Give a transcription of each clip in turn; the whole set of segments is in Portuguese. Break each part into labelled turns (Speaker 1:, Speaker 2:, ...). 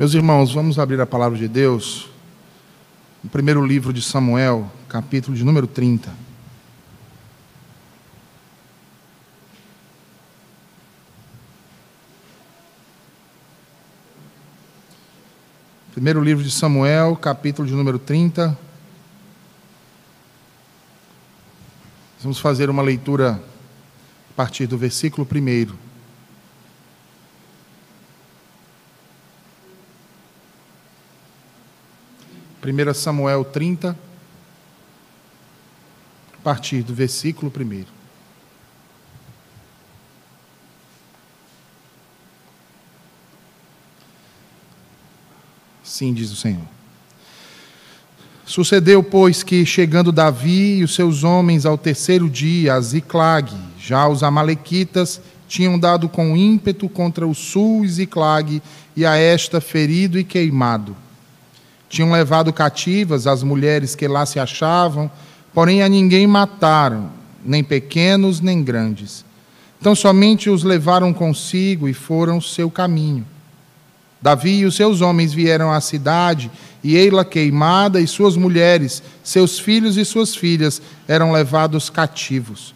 Speaker 1: Meus irmãos, vamos abrir a palavra de Deus no primeiro livro de Samuel, capítulo de número 30. Primeiro livro de Samuel, capítulo de número 30. Vamos fazer uma leitura a partir do versículo 1. 1 Samuel 30, a partir do versículo 1. Sim, diz o Senhor. Sucedeu, pois, que, chegando Davi e os seus homens ao terceiro dia, a Ziclag, já os amalequitas tinham dado com ímpeto contra o sul Ziclag e a esta ferido e queimado. Tinham levado cativas as mulheres que lá se achavam, porém a ninguém mataram, nem pequenos nem grandes. Então somente os levaram consigo e foram seu caminho. Davi e os seus homens vieram à cidade, e ei-la queimada, e suas mulheres, seus filhos e suas filhas eram levados cativos.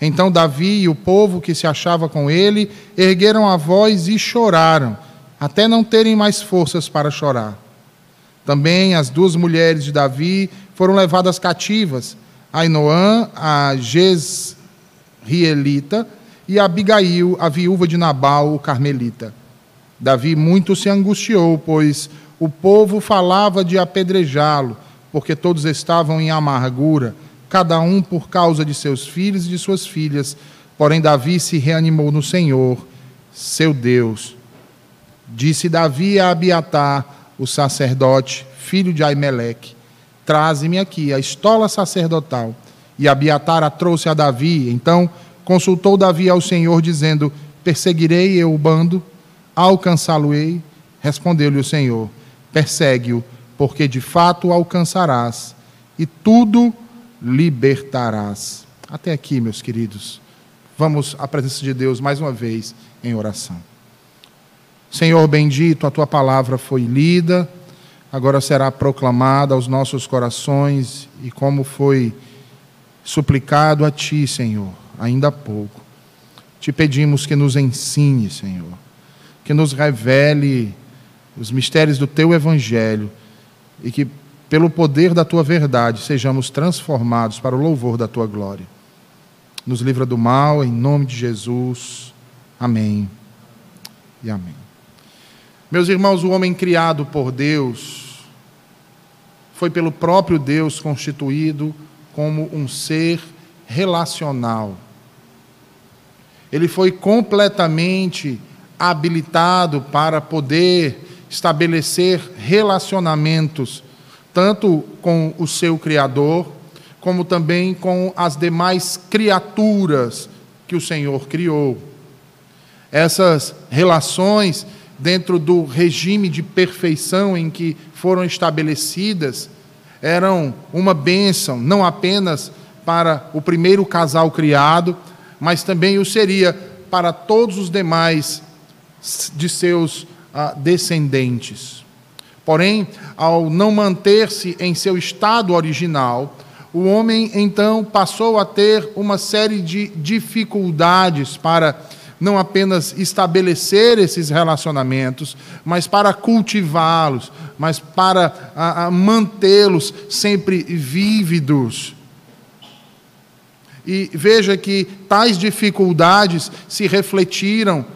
Speaker 1: Então Davi e o povo que se achava com ele ergueram a voz e choraram, até não terem mais forças para chorar. Também as duas mulheres de Davi foram levadas cativas, Ainoã, a Jezrielita, e Abigail, a viúva de Nabal, o carmelita. Davi muito se angustiou, pois o povo falava de apedrejá-lo, porque todos estavam em amargura, cada um por causa de seus filhos e de suas filhas. Porém, Davi se reanimou no Senhor, seu Deus. Disse Davi a Abiatar, o sacerdote, filho de Aimeleque, traze-me aqui a estola sacerdotal. E Abiatar a trouxe a Davi. Então consultou Davi ao Senhor, dizendo: Perseguirei eu o bando, alcançá-lo-ei. Respondeu-lhe o Senhor: Persegue-o, porque de fato alcançarás, e tudo libertarás. Até aqui, meus queridos. Vamos à presença de Deus mais uma vez em oração. Senhor bendito, a tua palavra foi lida, agora será proclamada aos nossos corações e como foi suplicado a ti, Senhor, ainda há pouco. Te pedimos que nos ensine, Senhor, que nos revele os mistérios do teu evangelho e que pelo poder da tua verdade sejamos transformados para o louvor da tua glória. Nos livra do mal, em nome de Jesus. Amém e amém. Meus irmãos, o homem criado por Deus foi pelo próprio Deus constituído como um ser relacional. Ele foi completamente habilitado para poder estabelecer relacionamentos, tanto com o seu Criador, como também com as demais criaturas que o Senhor criou. Essas relações dentro do regime de perfeição em que foram estabelecidas, eram uma bênção, não apenas para o primeiro casal criado, mas também o seria para todos os demais de seus ah, descendentes. Porém, ao não manter-se em seu estado original, o homem então passou a ter uma série de dificuldades para não apenas estabelecer esses relacionamentos, mas para cultivá-los, mas para mantê-los sempre vívidos. E veja que tais dificuldades se refletiram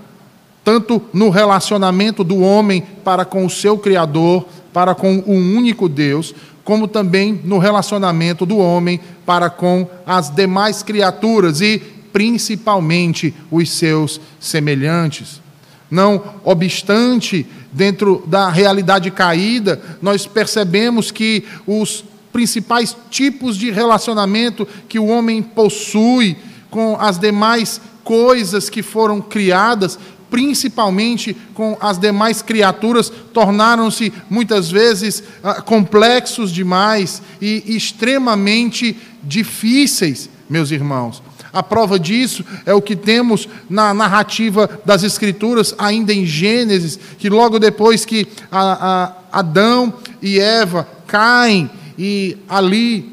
Speaker 1: tanto no relacionamento do homem para com o seu Criador, para com o único Deus, como também no relacionamento do homem para com as demais criaturas. E principalmente os seus semelhantes. Não obstante, dentro da realidade caída, nós percebemos que os principais tipos de relacionamento que o homem possui com as demais coisas que foram criadas, principalmente com as demais criaturas, tornaram-se muitas vezes ah, complexos demais e extremamente difíceis, meus irmãos A prova disso é o que temos na narrativa das Escrituras, ainda em Gênesis, que logo depois que a, a Adão e Eva caem e ali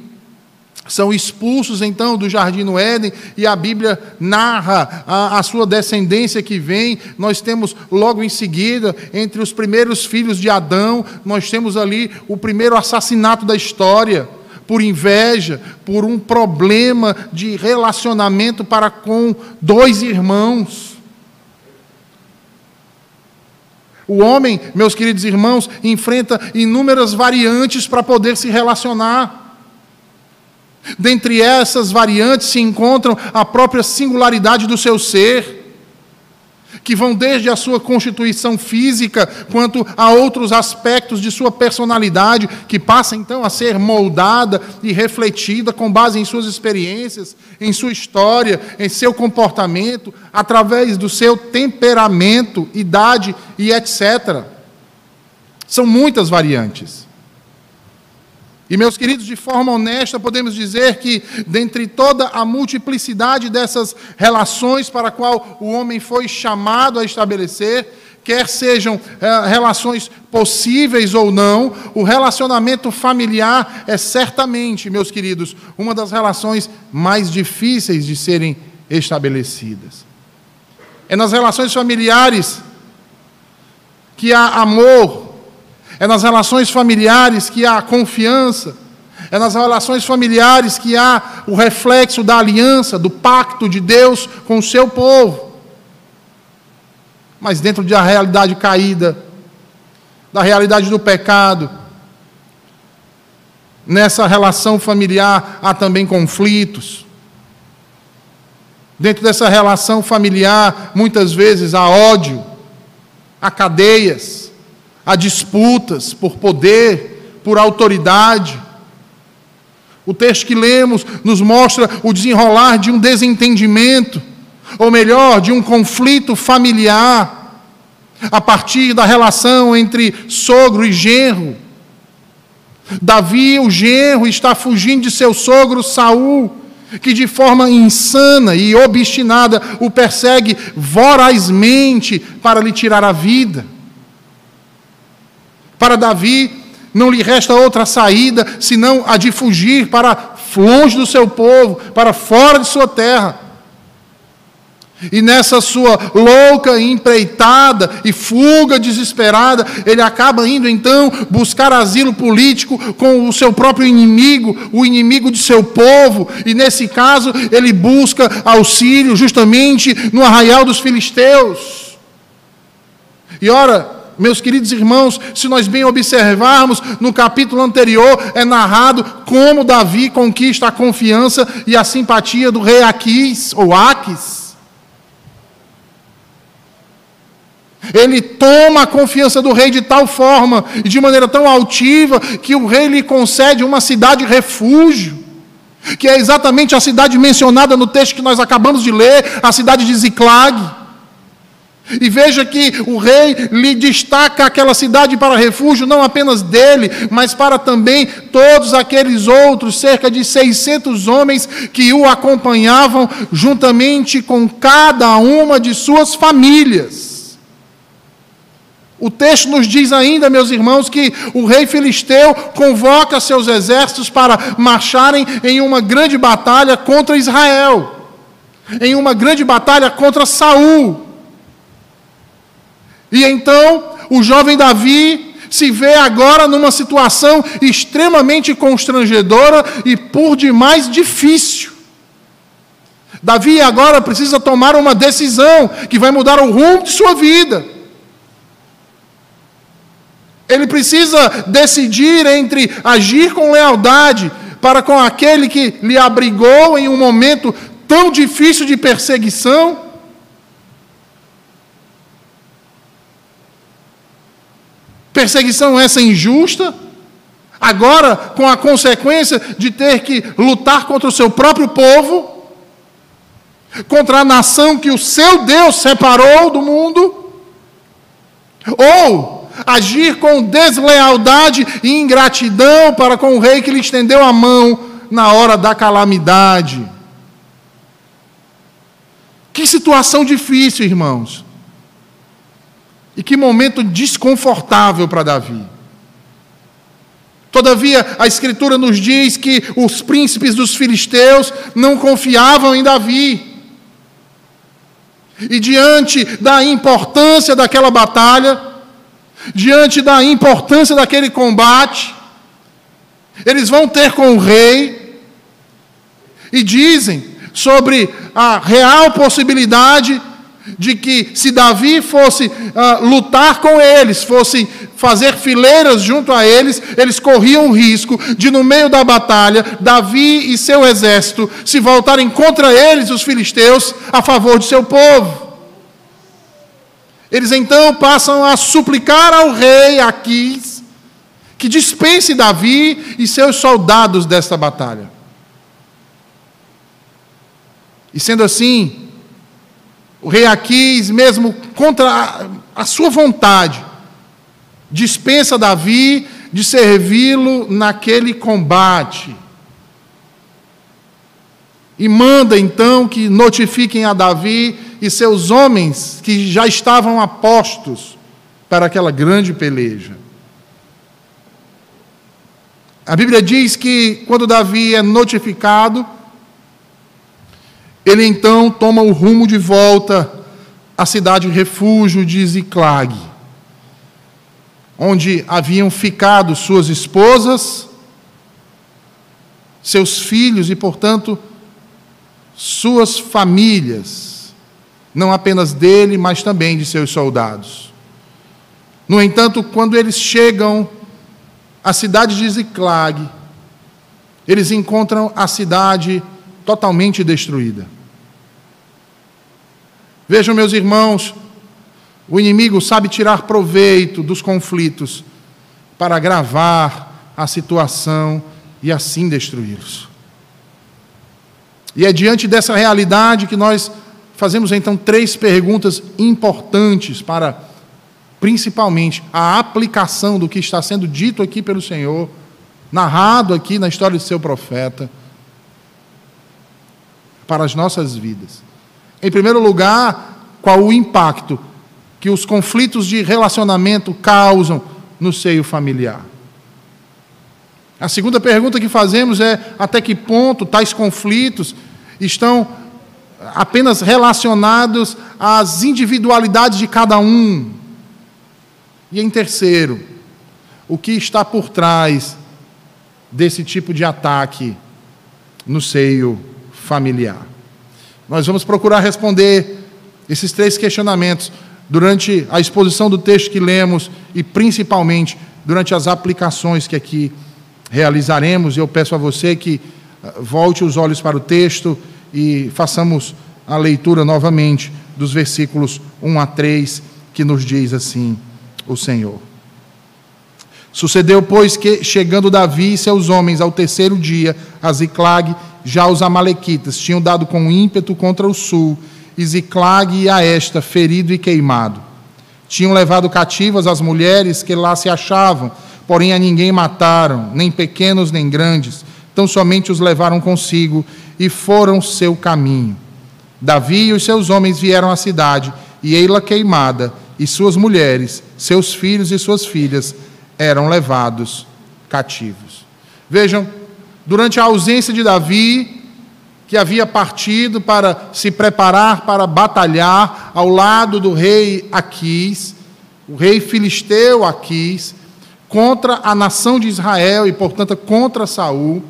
Speaker 1: são expulsos então do jardim no Éden e a Bíblia narra a, a, sua descendência que vem. Nós temos logo em seguida, entre os primeiros filhos de Adão, nós temos ali o primeiro assassinato da história por inveja, por um problema de relacionamento para com dois irmãos. O homem, meus queridos irmãos, enfrenta inúmeras variantes para poder se relacionar. Dentre essas variantes se encontram a própria singularidade do seu ser que vão desde a sua constituição física quanto a outros aspectos de sua personalidade, que passa então a ser moldada e refletida com base em suas experiências, em sua história, em seu comportamento, através do seu temperamento, idade e etc. São muitas variantes. E, meus queridos, de forma honesta, podemos dizer que, dentre toda a multiplicidade dessas relações para a qual o homem foi chamado a estabelecer, quer sejam eh, relações possíveis ou não, o relacionamento familiar é certamente, meus queridos, uma das relações mais difíceis de serem estabelecidas. É nas relações familiares que há amor, é nas relações familiares que há confiança. É nas relações familiares que há o reflexo da aliança, do pacto de Deus com o seu povo. Mas dentro da realidade caída, da realidade do pecado, nessa relação familiar há também conflitos. Dentro dessa relação familiar, muitas vezes há ódio, há cadeias a disputas por poder, por autoridade. O texto que lemos nos mostra o desenrolar de um desentendimento, ou melhor, de um conflito familiar, a partir da relação entre sogro e genro. Davi, o genro, está fugindo de seu sogro Saul, que de forma insana e obstinada o persegue vorazmente para lhe tirar a vida. Para Davi, não lhe resta outra saída senão a de fugir para longe do seu povo, para fora de sua terra. E nessa sua louca empreitada e fuga desesperada, ele acaba indo então buscar asilo político com o seu próprio inimigo, o inimigo de seu povo, e nesse caso ele busca auxílio justamente no arraial dos filisteus. E ora, meus queridos irmãos, se nós bem observarmos, no capítulo anterior é narrado como Davi conquista a confiança e a simpatia do rei Aquis, ou Aques. Ele toma a confiança do rei de tal forma e de maneira tão altiva que o rei lhe concede uma cidade refúgio, que é exatamente a cidade mencionada no texto que nós acabamos de ler, a cidade de Ziclag. E veja que o rei lhe destaca aquela cidade para refúgio, não apenas dele, mas para também todos aqueles outros, cerca de 600 homens que o acompanhavam, juntamente com cada uma de suas famílias. O texto nos diz ainda, meus irmãos, que o rei filisteu convoca seus exércitos para marcharem em uma grande batalha contra Israel, em uma grande batalha contra Saul. E então o jovem Davi se vê agora numa situação extremamente constrangedora e por demais difícil. Davi agora precisa tomar uma decisão que vai mudar o rumo de sua vida. Ele precisa decidir entre agir com lealdade para com aquele que lhe abrigou em um momento tão difícil de perseguição Perseguição essa injusta, agora com a consequência de ter que lutar contra o seu próprio povo, contra a nação que o seu Deus separou do mundo, ou agir com deslealdade e ingratidão para com o rei que lhe estendeu a mão na hora da calamidade. Que situação difícil, irmãos. E que momento desconfortável para Davi. Todavia, a Escritura nos diz que os príncipes dos filisteus não confiavam em Davi. E diante da importância daquela batalha, diante da importância daquele combate, eles vão ter com o rei e dizem sobre a real possibilidade de que se Davi fosse uh, lutar com eles, fosse fazer fileiras junto a eles, eles corriam o risco de, no meio da batalha, Davi e seu exército se voltarem contra eles, os filisteus, a favor de seu povo. Eles então passam a suplicar ao rei Aquis que dispense Davi e seus soldados desta batalha. E sendo assim, o rei Aquis, mesmo contra a, sua vontade, dispensa Davi de servi-lo naquele combate. E manda então que notifiquem a Davi e seus homens que já estavam apostos para aquela grande peleja. A Bíblia diz que quando Davi é notificado, ele então toma o rumo de volta à cidade refúgio de Ziclag, onde haviam ficado suas esposas, seus filhos e, portanto, suas famílias, não apenas dele, mas também de seus soldados. No entanto, quando eles chegam à cidade de Ziclag, eles encontram a cidade totalmente destruída. Vejam, meus irmãos, o inimigo sabe tirar proveito dos conflitos para agravar a situação e assim destruí-los. E é diante dessa realidade que nós fazemos então três perguntas importantes para, principalmente, a aplicação do que está sendo dito aqui pelo Senhor, narrado aqui na história de seu profeta, para as nossas vidas. Em primeiro lugar, qual o impacto que os conflitos de relacionamento causam no seio familiar? A segunda pergunta que fazemos é: até que ponto tais conflitos estão apenas relacionados às individualidades de cada um? E em terceiro, o que está por trás desse tipo de ataque no seio familiar? Nós vamos procurar responder esses três questionamentos durante a exposição do texto que lemos e principalmente durante as aplicações que aqui realizaremos. Eu peço a você que ah, volte os olhos para o texto e façamos a leitura novamente dos versículos 1 a 3, que nos diz assim o Senhor. Sucedeu, pois, que, chegando Davi e seus homens ao terceiro dia a Ziclag, já os amalequitas tinham dado com ímpeto contra o sul, e Ziclag e a esta, ferido e queimado. Tinham levado cativas as mulheres que lá se achavam, porém a ninguém mataram, nem pequenos nem grandes, tão somente os levaram consigo e foram seu caminho. Davi e os seus homens vieram à cidade, e ei-la queimada, e suas mulheres, seus filhos e suas filhas eram levados cativos. Vejam, durante a ausência de Davi, que havia partido para se preparar para batalhar ao lado do rei Aquis, o rei filisteu Aquis, contra a nação de Israel e, portanto, contra Saul,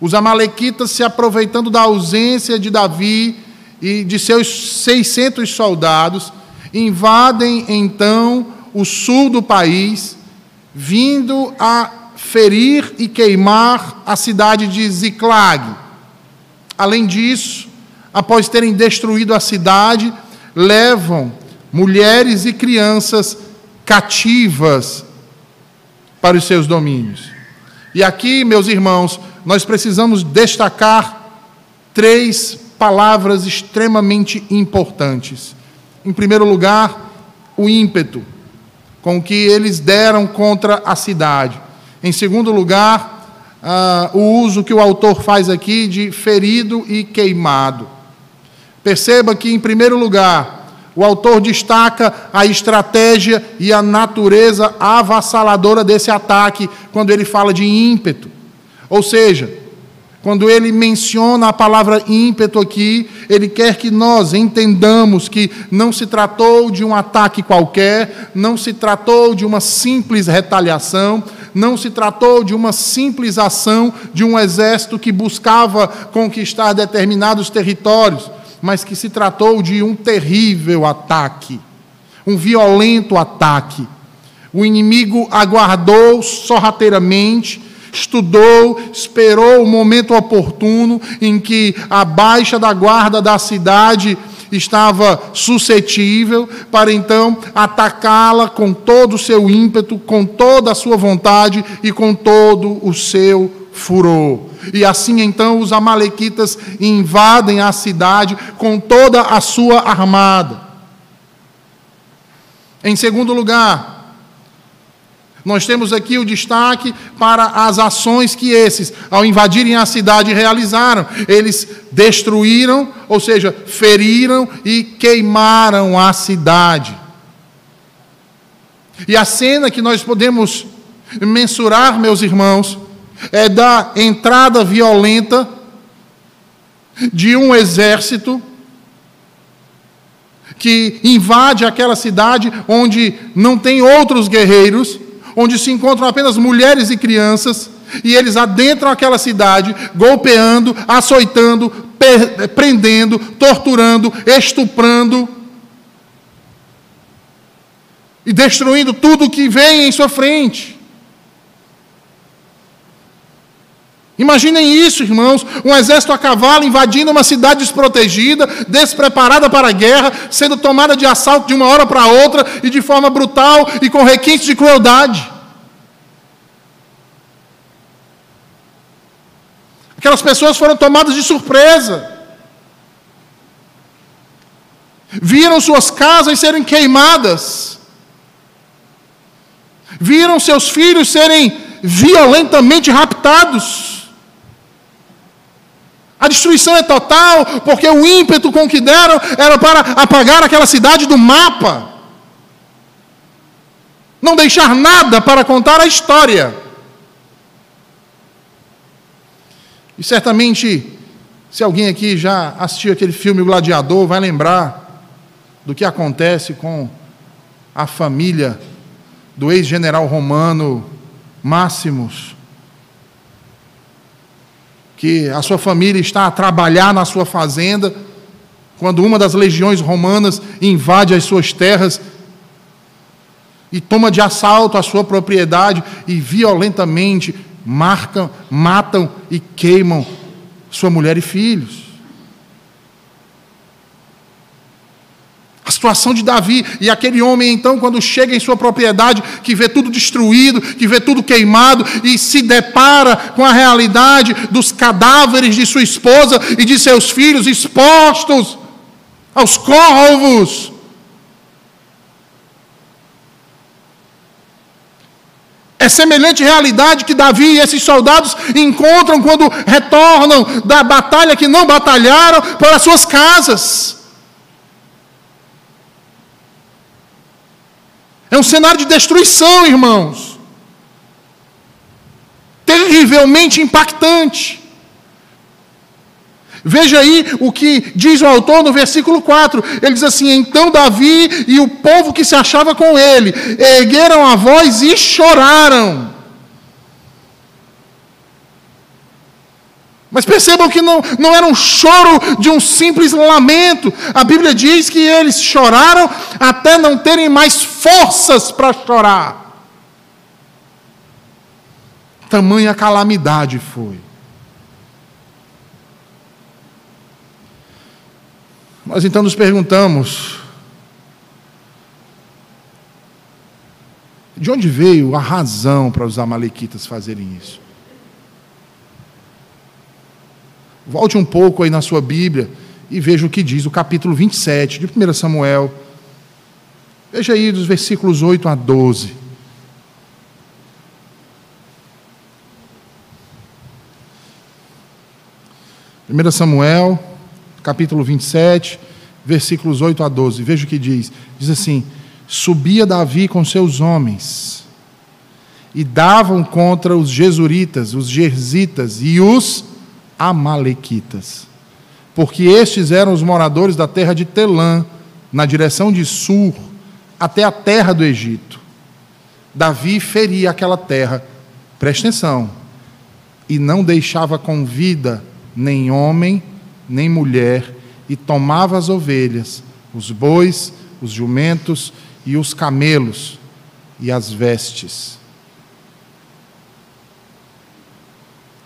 Speaker 1: os amalequitas se aproveitando da ausência de Davi e de seus 600 soldados, invadem então o sul do país, vindo a ferir e queimar a cidade de Ziclag. Além disso, após terem destruído a cidade, levam mulheres e crianças cativas para os seus domínios. E aqui, meus irmãos, nós precisamos destacar três palavras extremamente importantes. Em primeiro lugar, o ímpeto com que eles deram contra a cidade. Em segundo lugar, uh, o uso que o autor faz aqui de ferido e queimado. Perceba que, em primeiro lugar, o autor destaca a estratégia e a natureza avassaladora desse ataque quando ele fala de ímpeto. Ou seja, quando ele menciona a palavra ímpeto aqui, ele quer que nós entendamos que não se tratou de um ataque qualquer, não se tratou de uma simples retaliação, não se tratou de uma simples ação de um exército que buscava conquistar determinados territórios, mas que se tratou de um terrível ataque, um violento ataque. O inimigo aguardou sorrateiramente estudou, esperou o momento oportuno em que a baixa da guarda da cidade estava suscetível para então atacá-la com todo o seu ímpeto, com toda a sua vontade e com todo o seu furor. E assim então os amalequitas invadem a cidade com toda a sua armada. Em segundo lugar, nós temos aqui o destaque para as ações que esses, ao invadirem a cidade, realizaram. Eles destruíram, ou seja, feriram e queimaram a cidade. E a cena que nós podemos mensurar, meus irmãos, é da entrada violenta de um exército que invade aquela cidade onde não tem outros guerreiros onde se encontram apenas mulheres e crianças, e eles adentram aquela cidade, golpeando, açoitando, prendendo, torturando, estuprando e destruindo tudo que vem em sua frente. Imaginem isso, irmãos: um exército a cavalo invadindo uma cidade desprotegida, despreparada para a guerra, sendo tomada de assalto de uma hora para outra e de forma brutal e com requintes de crueldade. Aquelas pessoas foram tomadas de surpresa. Viram suas casas serem queimadas. Viram seus filhos serem violentamente raptados. A destruição é total, porque o ímpeto com que deram era para apagar aquela cidade do mapa. Não deixar nada para contar a história. E certamente, se alguém aqui já assistiu aquele filme O Gladiador, vai lembrar do que acontece com a família do ex-general romano Máximos, que a sua família está a trabalhar na sua fazenda, quando uma das legiões romanas invade as suas terras e toma de assalto a sua propriedade e violentamente marcam, matam e queimam sua mulher e filhos. A situação de Davi e aquele homem, então, quando chega em sua propriedade, que vê tudo destruído, que vê tudo queimado e se depara com a realidade dos cadáveres de sua esposa e de seus filhos expostos aos corvos. É semelhante realidade que Davi e esses soldados encontram quando retornam da batalha que não batalharam para suas casas. É um cenário de destruição, irmãos. Terrivelmente impactante. Veja aí o que diz o autor no versículo 4. Ele diz assim: Então Davi e o povo que se achava com ele ergueram a voz e choraram. Mas percebam que não, não era um choro de um simples lamento. A Bíblia diz que eles choraram até não terem mais forças para chorar. Tamanha calamidade foi. Nós então nos perguntamos: de onde veio a razão para os Amalequitas fazerem isso? Volte um pouco aí na sua Bíblia e veja o que diz o capítulo 27 de 1 Samuel. Veja aí dos versículos 8 a 12. Primeira Samuel, capítulo 27, versículos 8 a 12. Veja o que diz: diz assim: Subia Davi com seus homens e davam contra os Jesuritas, os Gerzitas e os Amalequitas, porque estes eram os moradores da terra de Telã, na direção de Sur, até a terra do Egito. Davi feria aquela terra, preste atenção, e não deixava com vida nem homem, nem mulher, e tomava as ovelhas, os bois, os jumentos e os camelos e as vestes.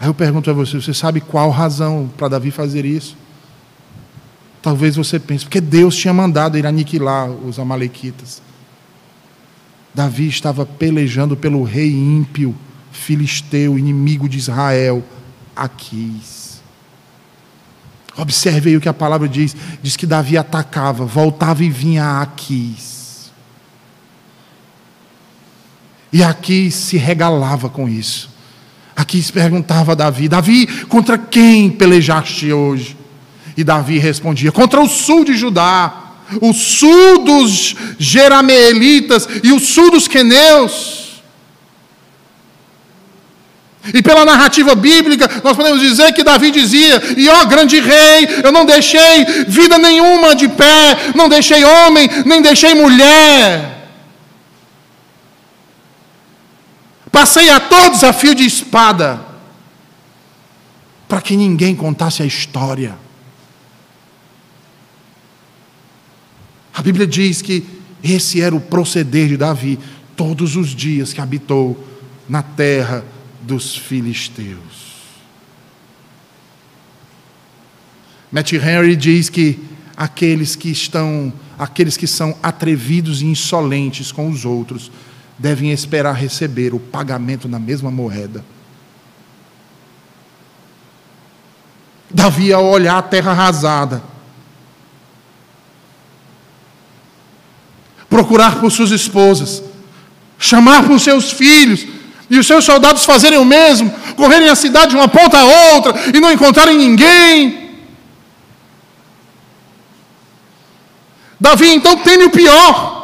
Speaker 1: Aí eu pergunto a você: você sabe qual razão para Davi fazer isso? Talvez você pense, porque Deus tinha mandado ele aniquilar os Amalequitas. Davi estava pelejando pelo rei ímpio, filisteu, inimigo de Israel, Aquis. Observe aí o que a palavra diz: diz que Davi atacava, voltava e vinha a Aquis. E Aquis se regalava com isso. Aquis perguntava a Davi: Davi, contra quem pelejaste hoje? E Davi respondia: Contra o sul de Judá, o sul dos Jerameelitas e o sul dos Queneus. E pela narrativa bíblica, nós podemos dizer que Davi dizia: E ó grande rei, eu não deixei vida nenhuma de pé, não deixei homem, nem deixei mulher. Passei a todos a fio de espada, para que ninguém contasse a história. A Bíblia diz que esse era o proceder de Davi todos os dias que habitou na terra dos filisteus. Matt Henry diz que aqueles que estão, aqueles que são atrevidos e insolentes com os outros, devem esperar receber o pagamento na mesma moeda. Davi, ao olhar a terra arrasada, procurar por suas esposas, chamar por seus filhos, e os seus soldados fazerem o mesmo, correrem a cidade de uma ponta a outra e não encontrarem ninguém. Davi então teme o pior.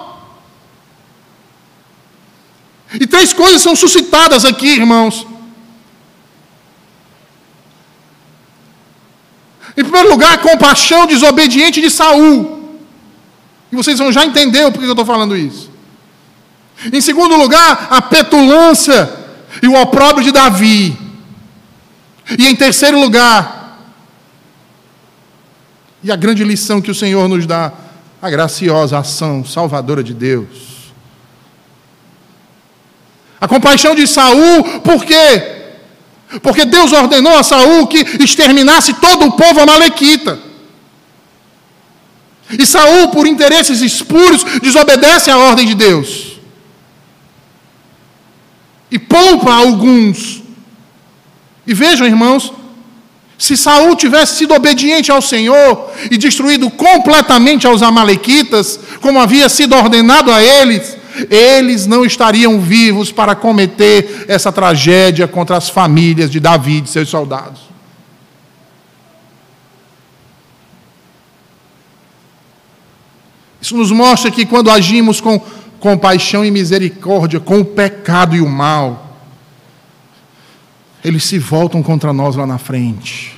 Speaker 1: E três coisas são suscitadas aqui, irmãos. Em primeiro lugar, a compaixão desobediente de Saul. E vocês vão já entender por que eu estou falando isso. Em segundo lugar, a petulância e o opróbrio de Davi. E em terceiro lugar, e a grande lição que o Senhor nos dá, a graciosa ação salvadora de Deus. A compaixão de Saul, por quê? Porque Deus ordenou a Saul que exterminasse todo o povo amalequita. E Saul, por interesses espúrios, desobedece à ordem de Deus. E poupa alguns. E vejam, irmãos, se Saul tivesse sido obediente ao Senhor e destruído completamente aos amalequitas, como havia sido ordenado a eles, eles não estariam vivos para cometer essa tragédia contra as famílias de Davi e seus soldados. Isso nos mostra que quando agimos com compaixão e misericórdia com o pecado e o mal, eles se voltam contra nós lá na frente.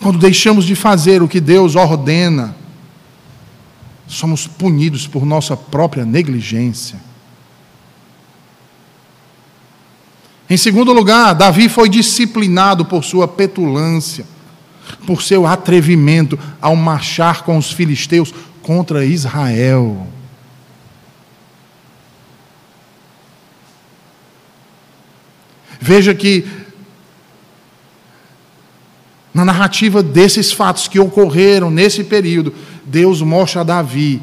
Speaker 1: Quando deixamos de fazer o que Deus ordena, somos punidos por nossa própria negligência. Em segundo lugar, Davi foi disciplinado por sua petulância, por seu atrevimento ao marchar com os filisteus contra Israel. Veja que na narrativa desses fatos que ocorreram nesse período, Deus mostra a Davi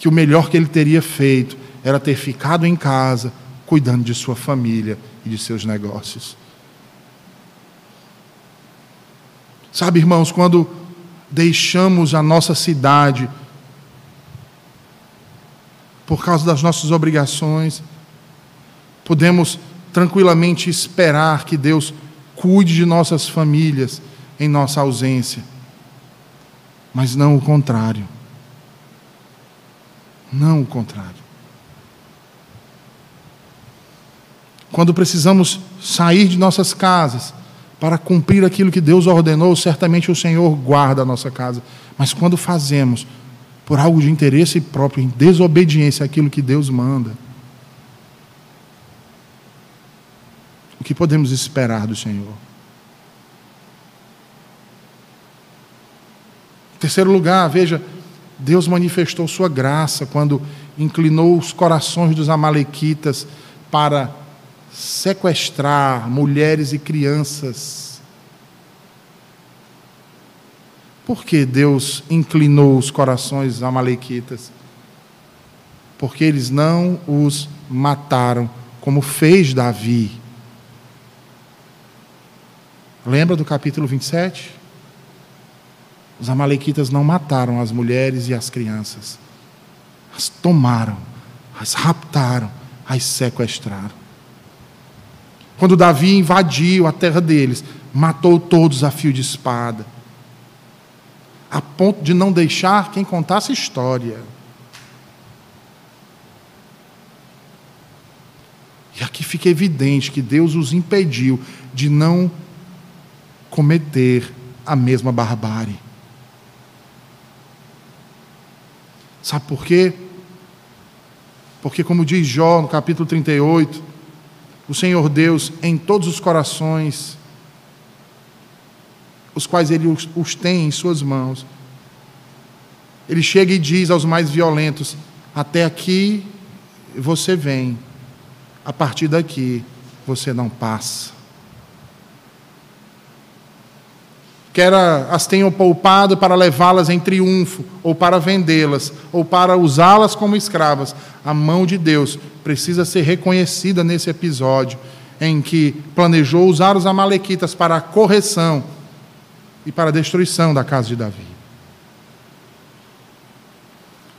Speaker 1: que o melhor que ele teria feito era ter ficado em casa, cuidando de sua família e de seus negócios. Sabe, irmãos, quando deixamos a nossa cidade por causa das nossas obrigações, podemos tranquilamente esperar que Deus cuide de nossas famílias em nossa ausência. Mas não o contrário. Não o contrário. Quando precisamos sair de nossas casas para cumprir aquilo que Deus ordenou, certamente o Senhor guarda a nossa casa. Mas quando fazemos por algo de interesse próprio, em desobediência àquilo que Deus manda, o que podemos esperar do Senhor? Em terceiro lugar, veja, Deus manifestou sua graça quando inclinou os corações dos amalequitas para sequestrar mulheres e crianças. Por que Deus inclinou os corações dos amalequitas? Porque eles não os mataram, como fez Davi. Lembra do capítulo 27? Os amalequitas não mataram as mulheres e as crianças. As tomaram, as raptaram, as sequestraram. Quando Davi invadiu a terra deles, matou todos a fio de espada, a ponto de não deixar quem contasse história. E aqui fica evidente que Deus os impediu de não cometer a mesma barbárie. Sabe por quê? Porque, como diz Jó no capítulo 38, o Senhor Deus em todos os corações, os quais Ele os, os tem em Suas mãos, Ele chega e diz aos mais violentos: Até aqui você vem, a partir daqui você não passa. Quer as tenham poupado para levá-las em triunfo, ou para vendê-las, ou para usá-las como escravas. A mão de Deus precisa ser reconhecida nesse episódio, em que planejou usar os Amalequitas para a correção e para a destruição da casa de Davi.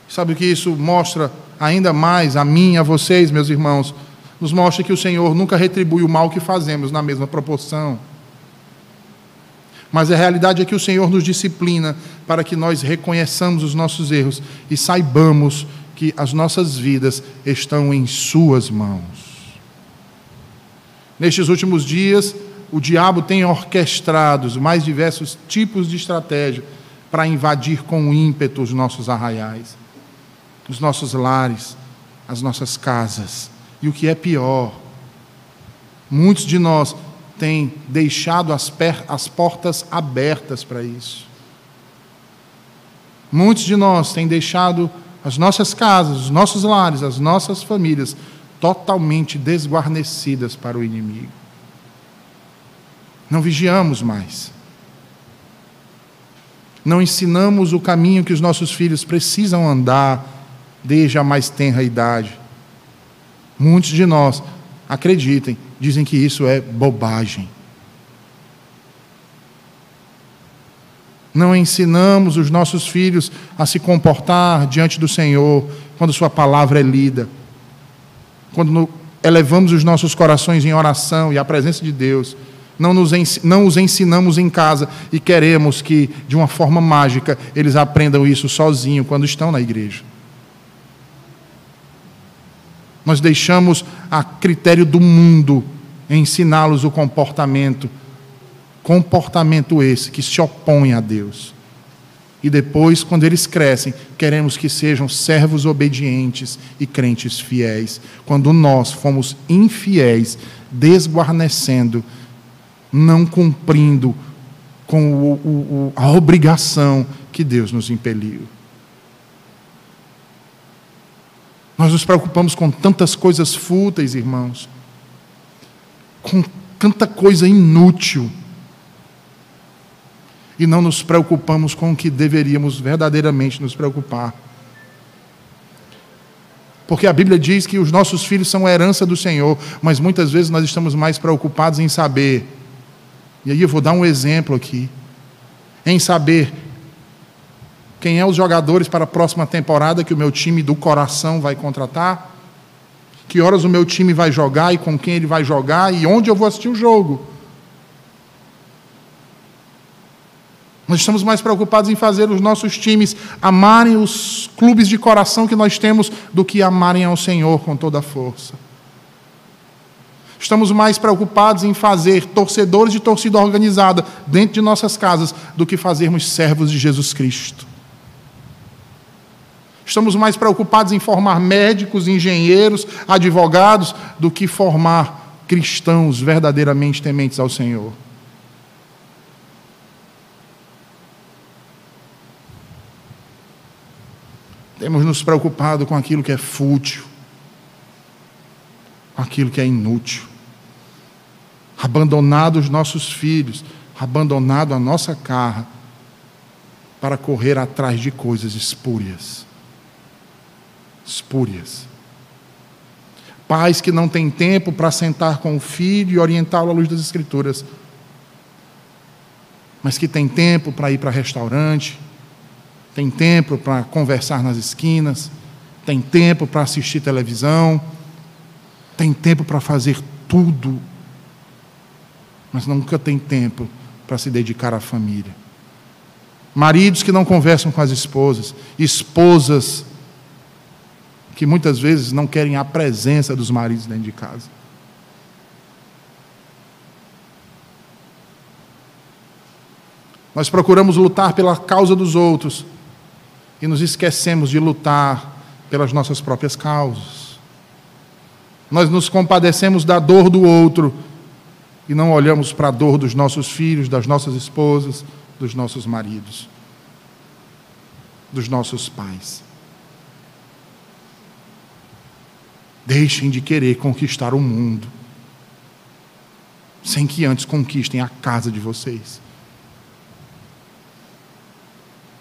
Speaker 1: Sabe o que isso mostra ainda mais a mim, a vocês, meus irmãos? Nos mostra que o Senhor nunca retribui o mal que fazemos na mesma proporção. Mas a realidade é que o Senhor nos disciplina para que nós reconheçamos os nossos erros e saibamos que as nossas vidas estão em Suas mãos. Nestes últimos dias, o diabo tem orquestrado os mais diversos tipos de estratégia para invadir com ímpeto os nossos arraiais, os nossos lares, as nossas casas. E o que é pior, muitos de nós tem deixado as, as portas abertas para isso. Muitos de nós têm deixado as nossas casas, os nossos lares, as nossas famílias totalmente desguarnecidas para o inimigo. Não vigiamos mais. Não ensinamos o caminho que os nossos filhos precisam andar desde a mais tenra idade. Muitos de nós, acreditem, dizem que isso é bobagem. Não ensinamos os nossos filhos a se comportar diante do Senhor quando Sua palavra é lida. Quando elevamos os nossos corações em oração e à presença de Deus. Não, nos, não os ensinamos em casa e queremos que, de uma forma mágica, eles aprendam isso sozinho quando estão na igreja. Nós deixamos a critério do mundo ensiná-los o comportamento, comportamento esse que se opõe a Deus. E depois, quando eles crescem, queremos que sejam servos obedientes e crentes fiéis. Quando nós fomos infiéis, desguarnecendo, não cumprindo com o, o, a obrigação que Deus nos impeliu. Nós nos preocupamos com tantas coisas fúteis, irmãos, com tanta coisa inútil, e não nos preocupamos com o que deveríamos verdadeiramente nos preocupar. Porque a Bíblia diz que os nossos filhos são herança do Senhor, mas muitas vezes nós estamos mais preocupados em saber. E aí eu vou dar um exemplo aqui. Em saber quem é os jogadores para a próxima temporada que o meu time do coração vai contratar? Que horas o meu time vai jogar e com quem ele vai jogar e onde eu vou assistir o jogo? Nós estamos mais preocupados em fazer os nossos times amarem os clubes de coração que nós temos do que amarem ao Senhor com toda a força. Estamos mais preocupados em fazer torcedores de torcida organizada dentro de nossas casas do que fazermos servos de Jesus Cristo. Estamos mais preocupados em formar médicos, engenheiros, advogados, do que formar cristãos verdadeiramente tementes ao Senhor. Temos nos preocupado com aquilo que é fútil, com aquilo que é inútil. Abandonado os nossos filhos, abandonado a nossa carra, para correr atrás de coisas espúrias espúrias. Pais que não têm tempo para sentar com o filho e orientá-lo à luz das Escrituras, mas que têm tempo para ir para restaurante, tem tempo para conversar nas esquinas, tem tempo para assistir televisão, tem tempo para fazer tudo, mas nunca tem tempo para se dedicar à família. Maridos que não conversam com as esposas, esposas que muitas vezes não querem a presença dos maridos dentro de casa. Nós procuramos lutar pela causa dos outros e nos esquecemos de lutar pelas nossas próprias causas. Nós nos compadecemos da dor do outro e não olhamos para a dor dos nossos filhos, das nossas esposas, dos nossos maridos, dos nossos pais. Deixem de querer conquistar o mundo, sem que antes conquistem a casa de vocês.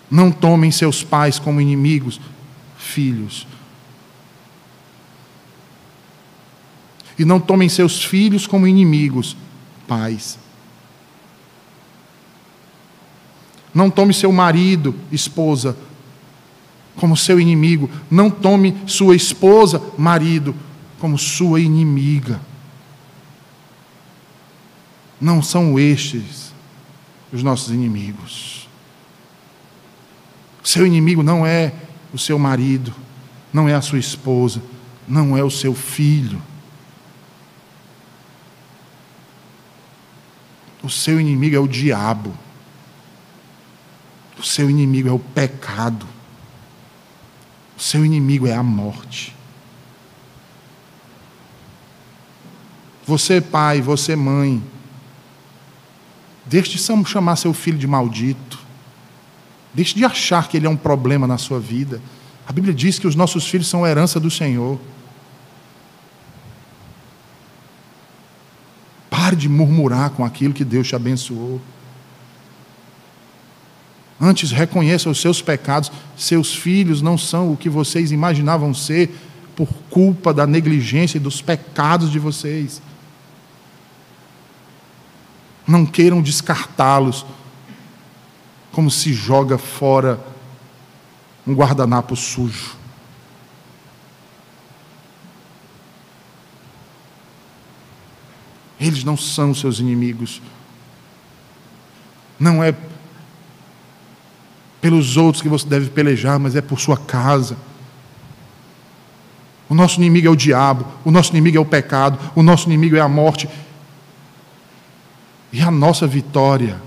Speaker 1: Não tomem seus pais como inimigos, filhos. E não tomem seus filhos como inimigos, pais. Não tome seu marido, esposa, como seu inimigo. Não tome sua esposa, marido, como sua inimiga. Não são estes os nossos inimigos. Seu inimigo não é o seu marido, não é a sua esposa, não é o seu filho. O seu inimigo é o diabo. O seu inimigo é o pecado. Seu inimigo é a morte. Você, pai, você, mãe, deixe de chamar seu filho de maldito. Deixe de achar que ele é um problema na sua vida. A Bíblia diz que os nossos filhos são herança do Senhor. Pare de murmurar com aquilo que Deus te abençoou. Antes reconheça os seus pecados. Seus filhos não são o que vocês imaginavam ser por culpa da negligência e dos pecados de vocês. Não queiram descartá-los como se joga fora um guardanapo sujo. Eles não são seus inimigos. Não é pelos outros que você deve pelejar, mas é por sua casa. O nosso inimigo é o diabo, o nosso inimigo é o pecado, o nosso inimigo é a morte. E a nossa vitória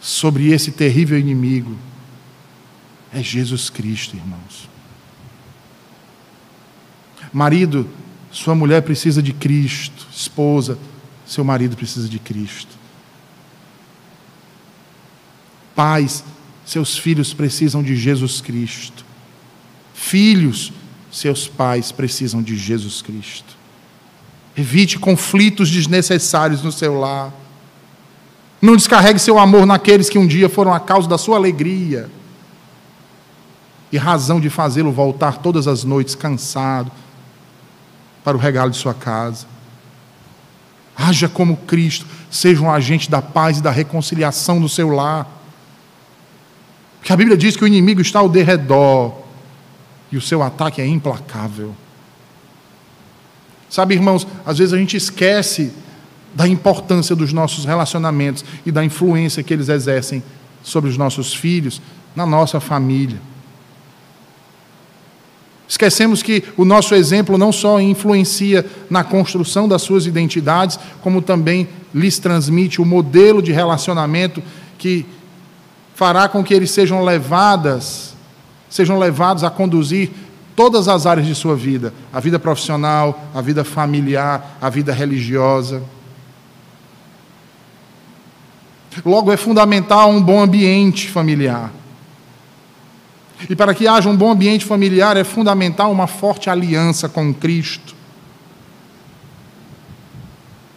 Speaker 1: sobre esse terrível inimigo é Jesus Cristo, irmãos. Marido, sua mulher precisa de Cristo, esposa, seu marido precisa de Cristo. Pais, seus filhos precisam de Jesus Cristo. Filhos, seus pais precisam de Jesus Cristo. Evite conflitos desnecessários no seu lar. Não descarregue seu amor naqueles que um dia foram a causa da sua alegria e razão de fazê-lo voltar todas as noites cansado para o regalo de sua casa. Haja como Cristo, seja um agente da paz e da reconciliação no seu lar. Porque a Bíblia diz que o inimigo está ao derredor e o seu ataque é implacável. Sabe, irmãos, às vezes a gente esquece da importância dos nossos relacionamentos e da influência que eles exercem sobre os nossos filhos, na nossa família. Esquecemos que o nosso exemplo não só influencia na construção das suas identidades, como também lhes transmite o modelo de relacionamento que fará com que eles sejam levadas, sejam levados a conduzir todas as áreas de sua vida, a vida profissional, a vida familiar, a vida religiosa. Logo é fundamental um bom ambiente familiar. E para que haja um bom ambiente familiar é fundamental uma forte aliança com Cristo.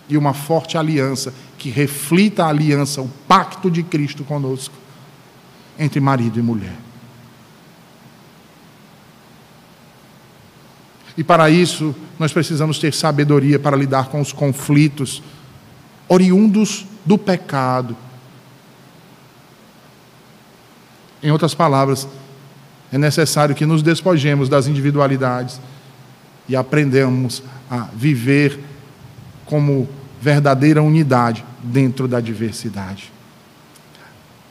Speaker 1: E uma forte aliança que reflita a aliança, o pacto de Cristo conosco, entre marido e mulher. E para isso, nós precisamos ter sabedoria para lidar com os conflitos oriundos do pecado. Em outras palavras, é necessário que nos despojemos das individualidades e aprendamos a viver como verdadeira unidade dentro da diversidade.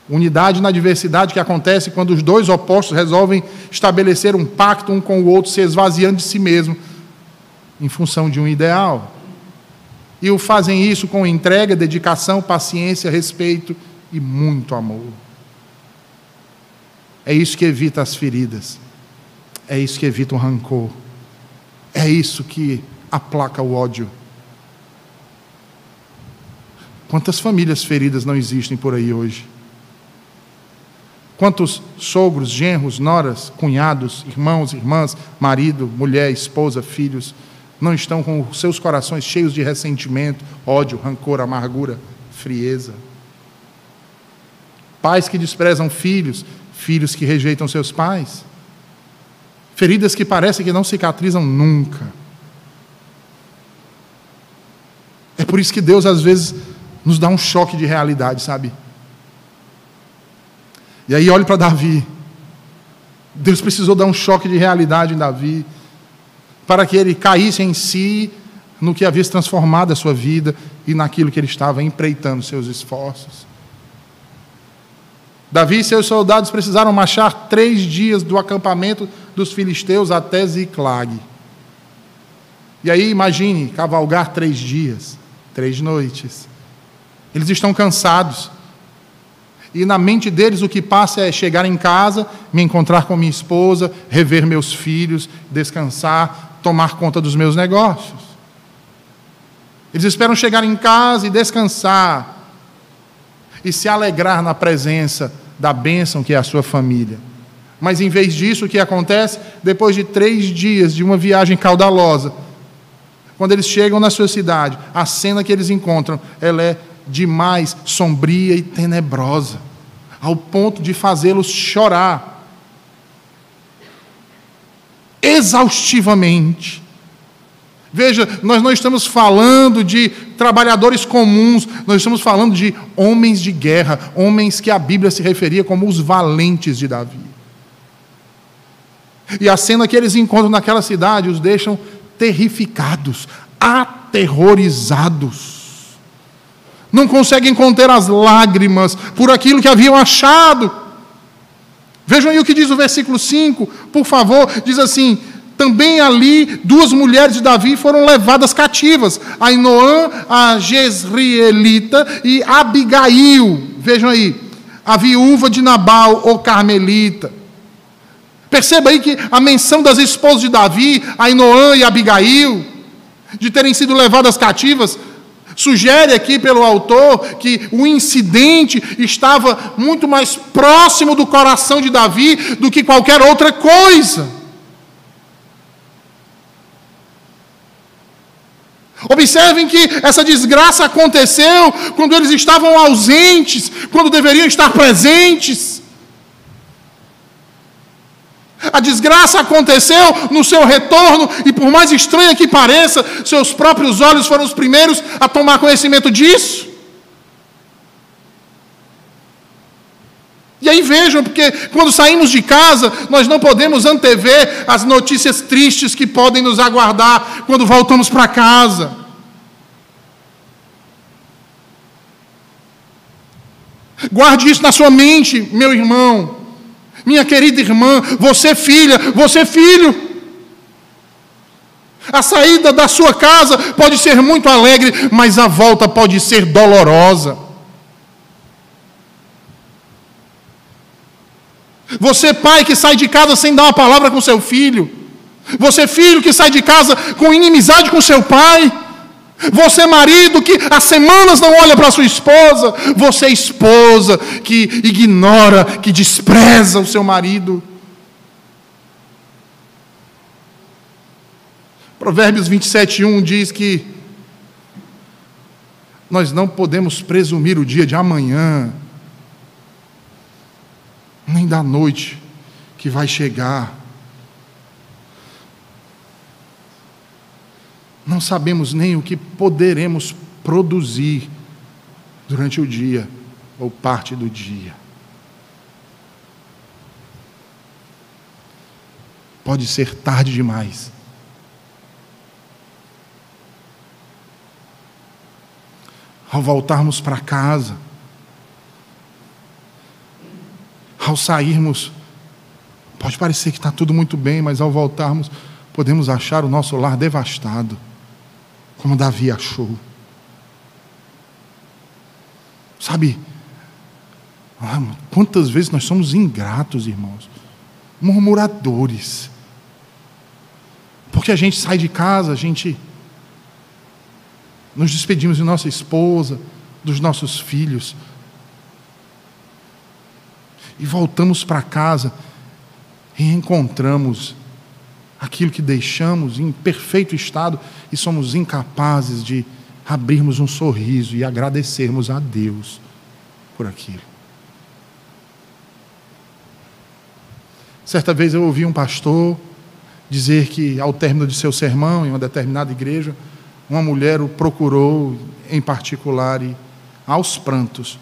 Speaker 1: Unidade na diversidade que acontece quando os dois opostos resolvem estabelecer um pacto um com o outro, se esvaziando de si mesmo, em função de um ideal. E o fazem isso com entrega, dedicação, paciência, respeito e muito amor. É isso que evita as feridas. É isso que evita o rancor. É isso que aplaca o ódio. Quantas famílias feridas não existem por aí hoje? Quantos sogros, genros, noras, cunhados, irmãos, irmãs, marido, mulher, esposa, filhos não estão com seus corações cheios de ressentimento, ódio, rancor, amargura, frieza? Pais que desprezam filhos, filhos que rejeitam seus pais, feridas que parecem que não cicatrizam nunca. É por isso que Deus às vezes nos dá um choque de realidade, sabe? E aí olhe para Davi. Deus precisou dar um choque de realidade em Davi para que ele caísse em si no que havia se transformado a sua vida e naquilo que ele estava empreitando seus esforços. Davi e seus soldados precisaram marchar três dias do acampamento dos filisteus até Ziclag. E aí imagine cavalgar três dias, três noites. Eles estão cansados. E na mente deles o que passa é chegar em casa, me encontrar com minha esposa, rever meus filhos, descansar, tomar conta dos meus negócios. Eles esperam chegar em casa e descansar, e se alegrar na presença da bênção que é a sua família. Mas em vez disso, o que acontece? Depois de três dias de uma viagem caudalosa, quando eles chegam na sua cidade, a cena que eles encontram, ela é demais sombria e tenebrosa, ao ponto de fazê-los chorar exaustivamente. Veja, nós não estamos falando de trabalhadores comuns, nós estamos falando de homens de guerra, homens que a Bíblia se referia como os valentes de Davi. E a cena que eles encontram naquela cidade os deixam terrificados, aterrorizados. Não conseguem conter as lágrimas por aquilo que haviam achado. Vejam aí o que diz o versículo 5, por favor, diz assim: também ali duas mulheres de Davi foram levadas cativas, Ainoã, a Jezreelita e Abigail. Vejam aí, a viúva de Nabal, o Carmelita. Perceba aí que a menção das esposas de Davi, Ainoã e Abigail, de terem sido levadas cativas, sugere aqui pelo autor que o incidente estava muito mais próximo do coração de Davi do que qualquer outra coisa. Observem que essa desgraça aconteceu quando eles estavam ausentes, quando deveriam estar presentes. A desgraça aconteceu no seu retorno, e por mais estranha que pareça, seus próprios olhos foram os primeiros a tomar conhecimento disso. E aí vejam, porque quando saímos de casa, nós não podemos antever as notícias tristes que podem nos aguardar quando voltamos para casa. Guarde isso na sua mente, meu irmão minha querida irmã, você filha, você filho. A saída da sua casa pode ser muito alegre, mas a volta pode ser dolorosa. Você, pai, que sai de casa sem dar uma palavra com seu filho. Você, filho, que sai de casa com inimizade com seu pai. Você, marido, que há semanas não olha para sua esposa. Você, esposa, que ignora, que despreza o seu marido. Provérbios 27, 1 diz que nós não podemos presumir o dia de amanhã, nem da noite que vai chegar. Não sabemos nem o que poderemos produzir durante o dia ou parte do dia. Pode ser tarde demais. ao voltarmos para casa, ao sairmos, pode parecer que está tudo muito bem, mas ao voltarmos, podemos achar o nosso lar devastado, como Davi achou. Sabe, ah, quantas vezes nós somos ingratos, irmãos, murmuradores, porque a gente sai de casa, a gente nos despedimos de nossa esposa, dos nossos filhos. E voltamos para casa e encontramos aquilo que deixamos em perfeito estado e somos incapazes de abrirmos um sorriso e agradecermos a Deus por aquilo. Certa vez eu ouvi um pastor dizer que, ao término de seu sermão em uma determinada igreja, uma mulher o procurou em particular e, aos prantos,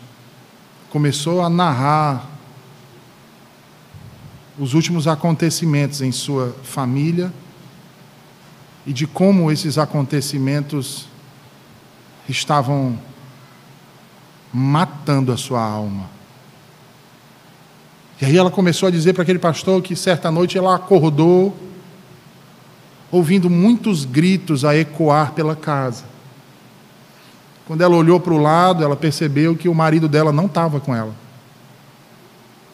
Speaker 1: começou a narrar os últimos acontecimentos em sua família e de como esses acontecimentos estavam matando a sua alma. E aí ela começou a dizer para aquele pastor que certa noite ela acordou ouvindo muitos gritos a ecoar pela casa. Quando ela olhou para o lado, ela percebeu que o marido dela não estava com ela.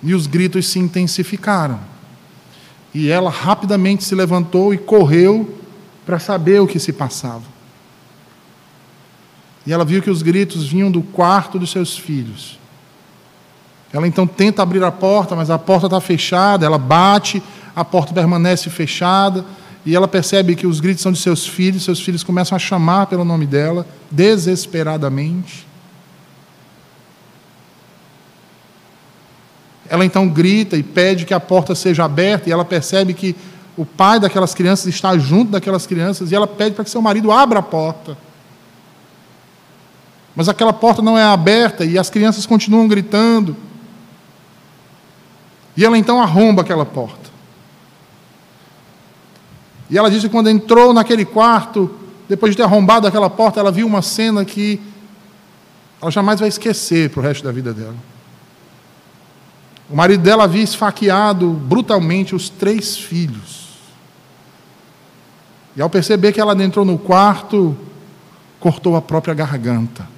Speaker 1: E os gritos se intensificaram. E ela rapidamente se levantou e correu para saber o que se passava. E ela viu que os gritos vinham do quarto dos seus filhos. Ela então tenta abrir a porta, mas a porta está fechada. Ela bate, a porta permanece fechada. E ela percebe que os gritos são de seus filhos, seus filhos começam a chamar pelo nome dela, desesperadamente. Ela então grita e pede que a porta seja aberta, e ela percebe que o pai daquelas crianças está junto daquelas crianças, e ela pede para que seu marido abra a porta. Mas aquela porta não é aberta e as crianças continuam gritando. E ela então arromba aquela porta. E ela disse que quando entrou naquele quarto, depois de ter arrombado aquela porta, ela viu uma cena que ela jamais vai esquecer para o resto da vida dela. O marido dela havia esfaqueado brutalmente os três filhos. E ao perceber que ela entrou no quarto, cortou a própria garganta.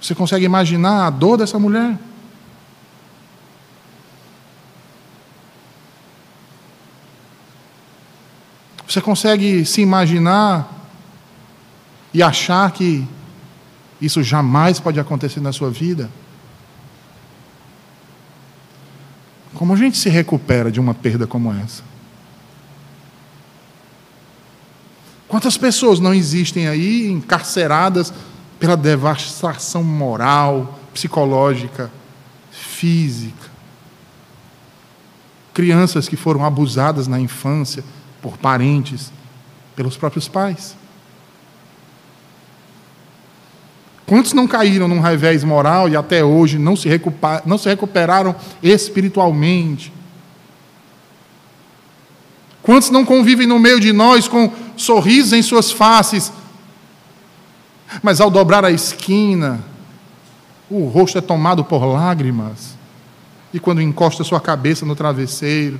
Speaker 1: Você consegue imaginar a dor dessa mulher? Você consegue se imaginar e achar que isso jamais pode acontecer na sua vida? Como a gente se recupera de uma perda como essa? Quantas pessoas não existem aí encarceradas pela devastação moral, psicológica, física. Crianças que foram abusadas na infância por parentes, pelos próprios pais. Quantos não caíram num revés moral e até hoje não se, não se recuperaram espiritualmente? Quantos não convivem no meio de nós com sorrisos em suas faces, mas ao dobrar a esquina, o rosto é tomado por lágrimas, e quando encosta sua cabeça no travesseiro,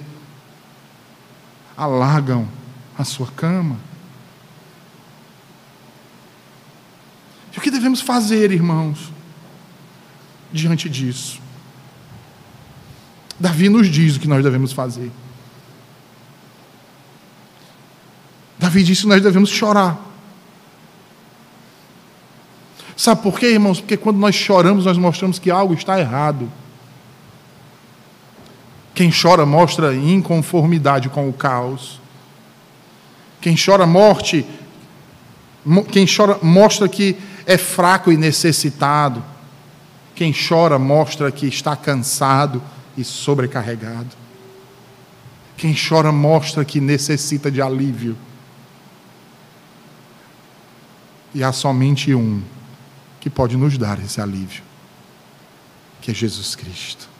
Speaker 1: alagam a sua cama. E o que devemos fazer, irmãos, diante disso? Davi nos diz o que nós devemos fazer. Davi disse que nós devemos chorar. Sabe por quê, irmãos? Porque quando nós choramos, nós mostramos que algo está errado. Quem chora mostra inconformidade com o caos. Quem chora morte, quem chora mostra que é fraco e necessitado. Quem chora mostra que está cansado e sobrecarregado. Quem chora mostra que necessita de alívio. E há somente um que pode nos dar esse alívio, que é Jesus Cristo.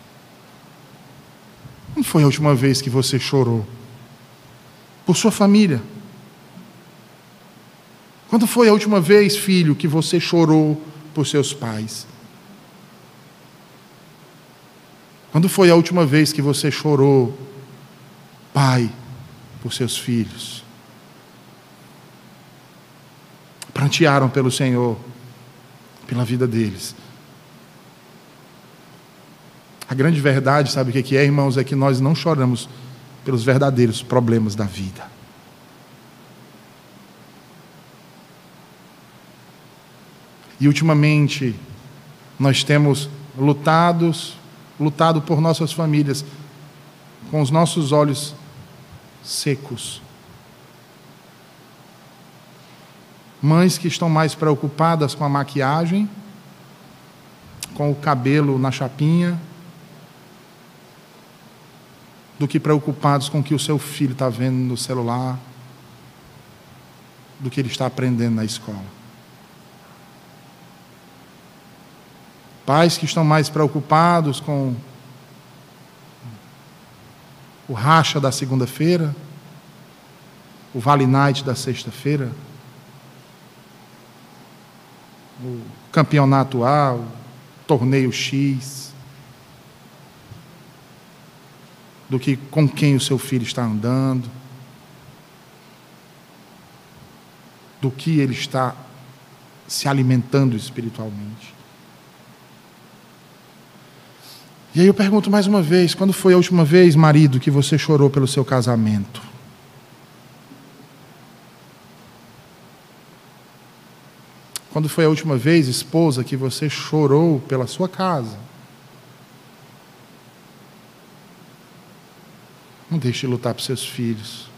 Speaker 1: Não foi a última vez que você chorou por sua família? Quando foi a última vez, filho, que você chorou por seus pais? Quando foi a última vez que você chorou, pai, por seus filhos? Prantearam pelo Senhor, pela vida deles. A grande verdade, sabe o que é, irmãos? É que nós não choramos pelos verdadeiros problemas da vida. E ultimamente, nós temos lutados, lutado por nossas famílias, com os nossos olhos secos. Mães que estão mais preocupadas com a maquiagem, com o cabelo na chapinha, do que preocupados com o que o seu filho está vendo no celular, do que ele está aprendendo na escola. Pais que estão mais preocupados com o racha da segunda-feira, o Vale Night da sexta-feira, o campeonato A, o torneio X, do que com quem o seu filho está andando, do que ele está se alimentando espiritualmente. E aí eu pergunto mais uma vez: quando foi a última vez, marido, que você chorou pelo seu casamento? Quando foi a última vez, esposa, que você chorou pela sua casa? Não deixe de lutar por seus filhos.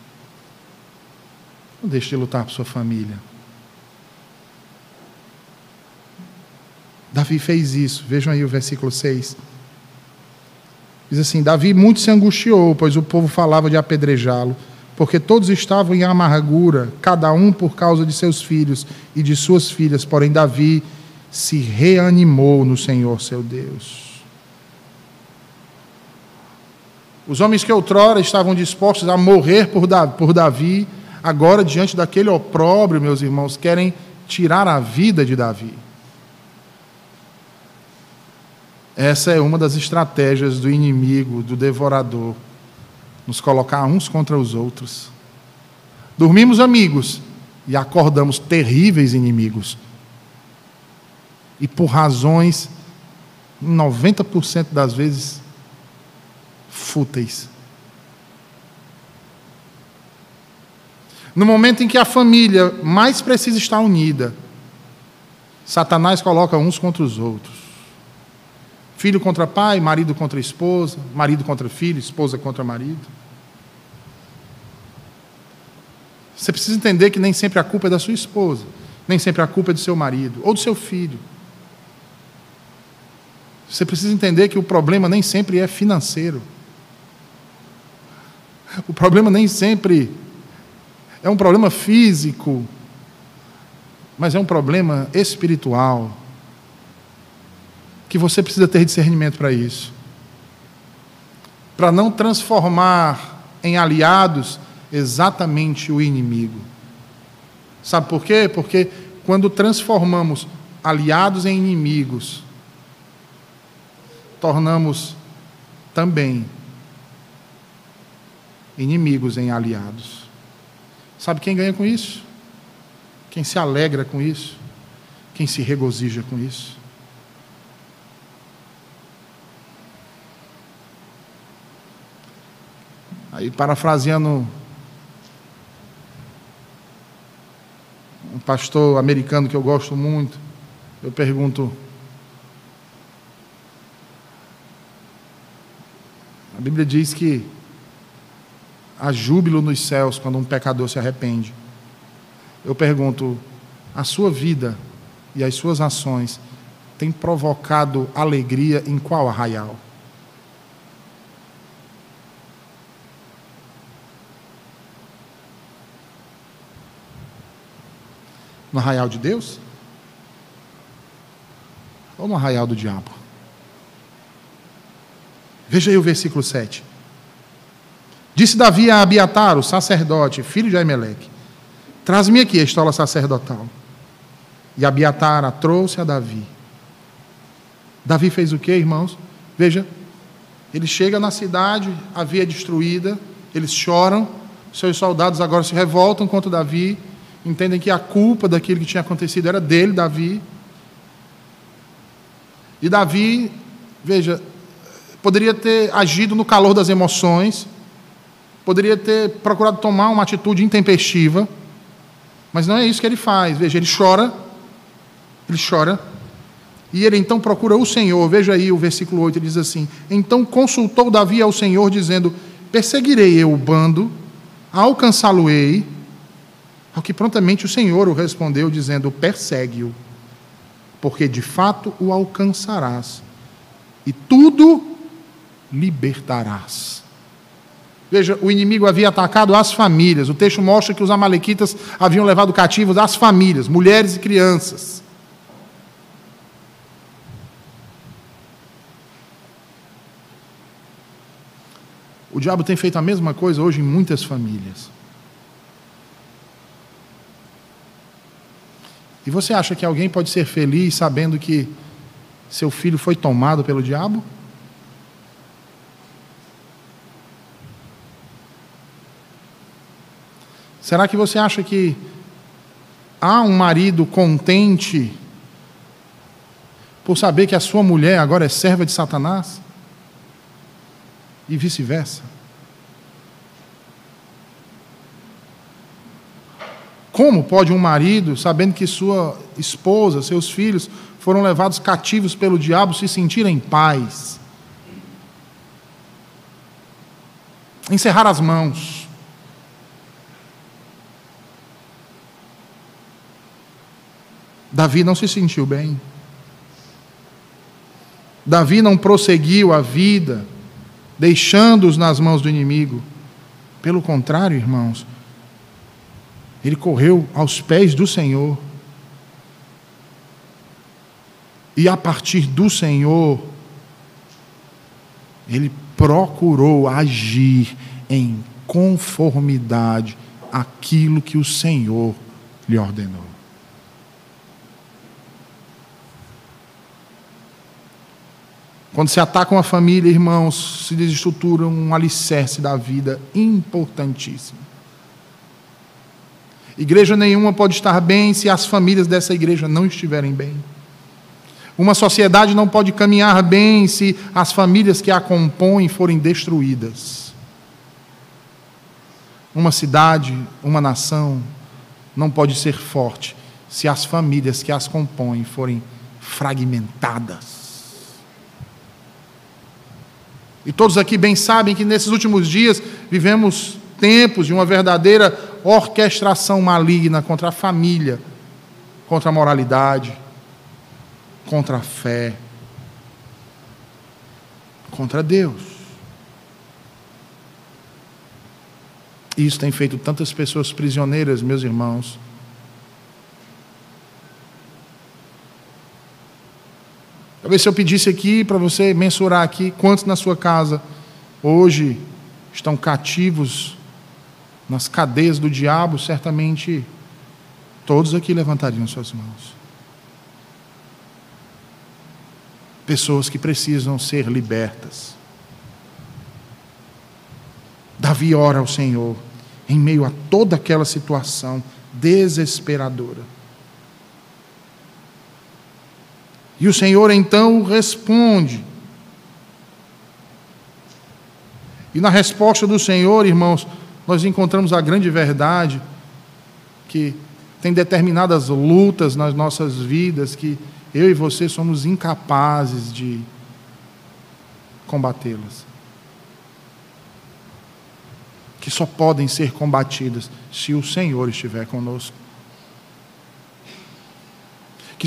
Speaker 1: Não deixe de lutar por sua família. Davi fez isso. Vejam aí o versículo 6. Diz assim: Davi muito se angustiou, pois o povo falava de apedrejá-lo porque todos estavam em amargura, cada um por causa de seus filhos e de suas filhas, porém Davi se reanimou no Senhor seu Deus. Os homens que outrora estavam dispostos a morrer por Davi, agora, diante daquele opróbrio, meus irmãos, querem tirar a vida de Davi. Essa é uma das estratégias do inimigo, do devorador nos colocar uns contra os outros. Dormimos amigos e acordamos terríveis inimigos. E por razões, 90% das vezes, fúteis. No momento em que a família mais precisa estar unida, Satanás coloca uns contra os outros. Filho contra pai, marido contra esposa, marido contra filho, esposa contra marido. Você precisa entender que nem sempre a culpa é da sua esposa, nem sempre a culpa é do seu marido ou do seu filho. Você precisa entender que o problema nem sempre é financeiro. O problema nem sempre é um problema físico, mas é um problema espiritual. Que você precisa ter discernimento para isso. Para não transformar em aliados exatamente o inimigo. Sabe por quê? Porque quando transformamos aliados em inimigos, tornamos também inimigos em aliados. Sabe quem ganha com isso? Quem se alegra com isso? Quem se regozija com isso? Aí, parafraseando um pastor americano que eu gosto muito, eu pergunto: a Bíblia diz que há júbilo nos céus quando um pecador se arrepende. Eu pergunto: a sua vida e as suas ações têm provocado alegria em qual arraial? No arraial de Deus? Ou no arraial do diabo? Veja aí o versículo 7. Disse Davi a Abiatar, o sacerdote, filho de Aimeleque: Traz-me aqui a estola sacerdotal. E Abiatar a trouxe a Davi. Davi fez o que, irmãos? Veja, ele chega na cidade, a via destruída, eles choram, seus soldados agora se revoltam contra Davi, entendem que a culpa daquilo que tinha acontecido era dele, Davi. E Davi, veja, poderia ter agido no calor das emoções, poderia ter procurado tomar uma atitude intempestiva, mas não é isso que ele faz. Veja, ele chora, ele chora, e ele então procura o Senhor. Veja aí o versículo 8, ele diz assim: Então consultou Davi ao Senhor, dizendo: Perseguirei eu o bando, alcançá-lo-ei ao que prontamente o Senhor o respondeu, dizendo: Persegue-o, porque de fato o alcançarás, e tudo libertarás. Veja, o inimigo havia atacado as famílias. O texto mostra que os amalequitas haviam levado cativos as famílias, mulheres e crianças. O diabo tem feito a mesma coisa hoje em muitas famílias. E você acha que alguém pode ser feliz sabendo que seu filho foi tomado pelo diabo? Será que você acha que há um marido contente por saber que a sua mulher agora é serva de Satanás? E vice-versa? Como pode um marido, sabendo que sua esposa, seus filhos foram levados cativos pelo diabo, se sentir em paz? Encerrar as mãos. Davi não se sentiu bem. Davi não prosseguiu a vida, deixando-os nas mãos do inimigo. Pelo contrário, irmãos, ele correu aos pés do Senhor. E a partir do Senhor, ele procurou agir em conformidade àquilo que o Senhor lhe ordenou. Quando se ataca uma família, irmãos, se desestrutura um alicerce da vida importantíssimo. Igreja nenhuma pode estar bem se as famílias dessa igreja não estiverem bem. Uma sociedade não pode caminhar bem se as famílias que a compõem forem destruídas. Uma cidade, uma nação não pode ser forte se as famílias que as compõem forem fragmentadas. E todos aqui bem sabem que nesses últimos dias vivemos tempos de uma verdadeira orquestração maligna contra a família, contra a moralidade, contra a fé, contra Deus. Isso tem feito tantas pessoas prisioneiras, meus irmãos. Talvez se eu pedisse aqui para você mensurar aqui quantos na sua casa hoje estão cativos nas cadeias do diabo, certamente todos aqui levantariam suas mãos. Pessoas que precisam ser libertas. Davi ora ao Senhor em meio a toda aquela situação desesperadora. E o Senhor então responde. E na resposta do Senhor, irmãos, nós encontramos a grande verdade que tem determinadas lutas nas nossas vidas que eu e você somos incapazes de combatê-las. Que só podem ser combatidas se o Senhor estiver conosco.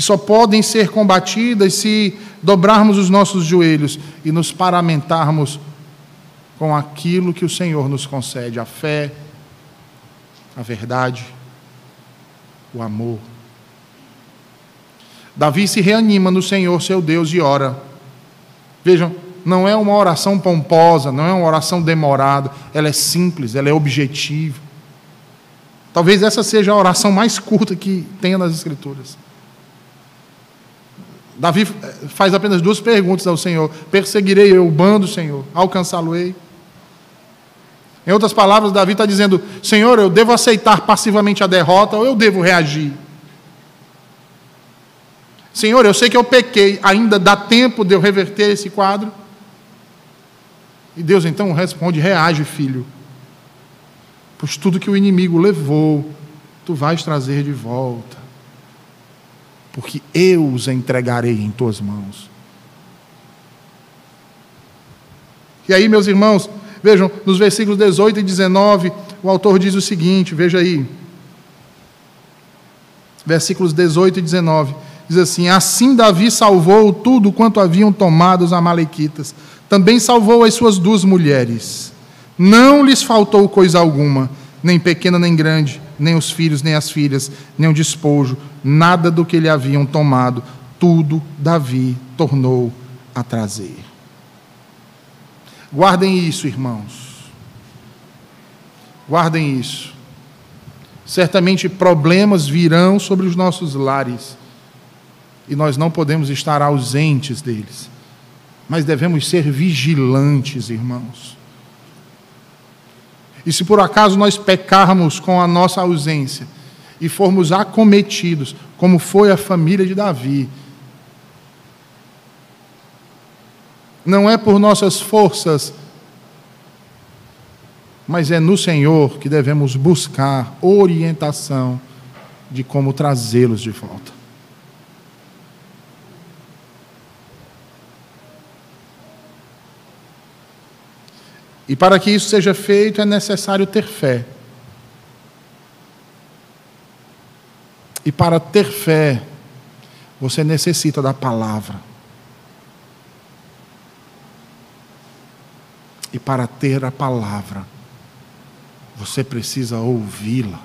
Speaker 1: Que só podem ser combatidas se dobrarmos os nossos joelhos e nos paramentarmos com aquilo que o Senhor nos concede: a fé, a verdade, o amor. Davi se reanima no Senhor, seu Deus, e ora. Vejam, não é uma oração pomposa, não é uma oração demorada, ela é simples, ela é objetiva. Talvez essa seja a oração mais curta que tenha nas Escrituras. Davi eh, faz apenas duas perguntas ao Senhor: Perseguirei eu o bando, Senhor? Alcançá-lo-ei? Em outras palavras, Davi está dizendo: Senhor, eu devo aceitar passivamente a derrota ou eu devo reagir? Senhor, eu sei que eu pequei, ainda dá tempo de eu reverter esse quadro? E Deus então responde: reage, filho. Pois tudo que o inimigo levou, tu vais trazer de volta. Porque eu os entregarei em tuas mãos. E aí, meus irmãos, Vejam, nos versículos 18 e 19, o autor diz o seguinte: veja aí. Versículos 18 e 19. Diz assim: Assim Davi salvou tudo quanto haviam tomado os Amalequitas. Também salvou as suas duas mulheres. Não lhes faltou coisa alguma, nem pequena nem grande, nem os filhos nem as filhas, nem o despojo, nada do que lhe haviam tomado. Tudo Davi tornou a trazer. Guardem isso, irmãos. Guardem isso. Certamente problemas virão sobre os nossos lares e nós não podemos estar ausentes deles, mas devemos ser vigilantes, irmãos. E se por acaso nós pecarmos com a nossa ausência e formos acometidos, como foi a família de Davi, não é por nossas forças, mas é no Senhor que devemos buscar orientação de como trazê-los de volta. E para que isso seja feito é necessário ter fé. E para ter fé, você necessita da palavra. E para ter a palavra, você precisa ouvi-la.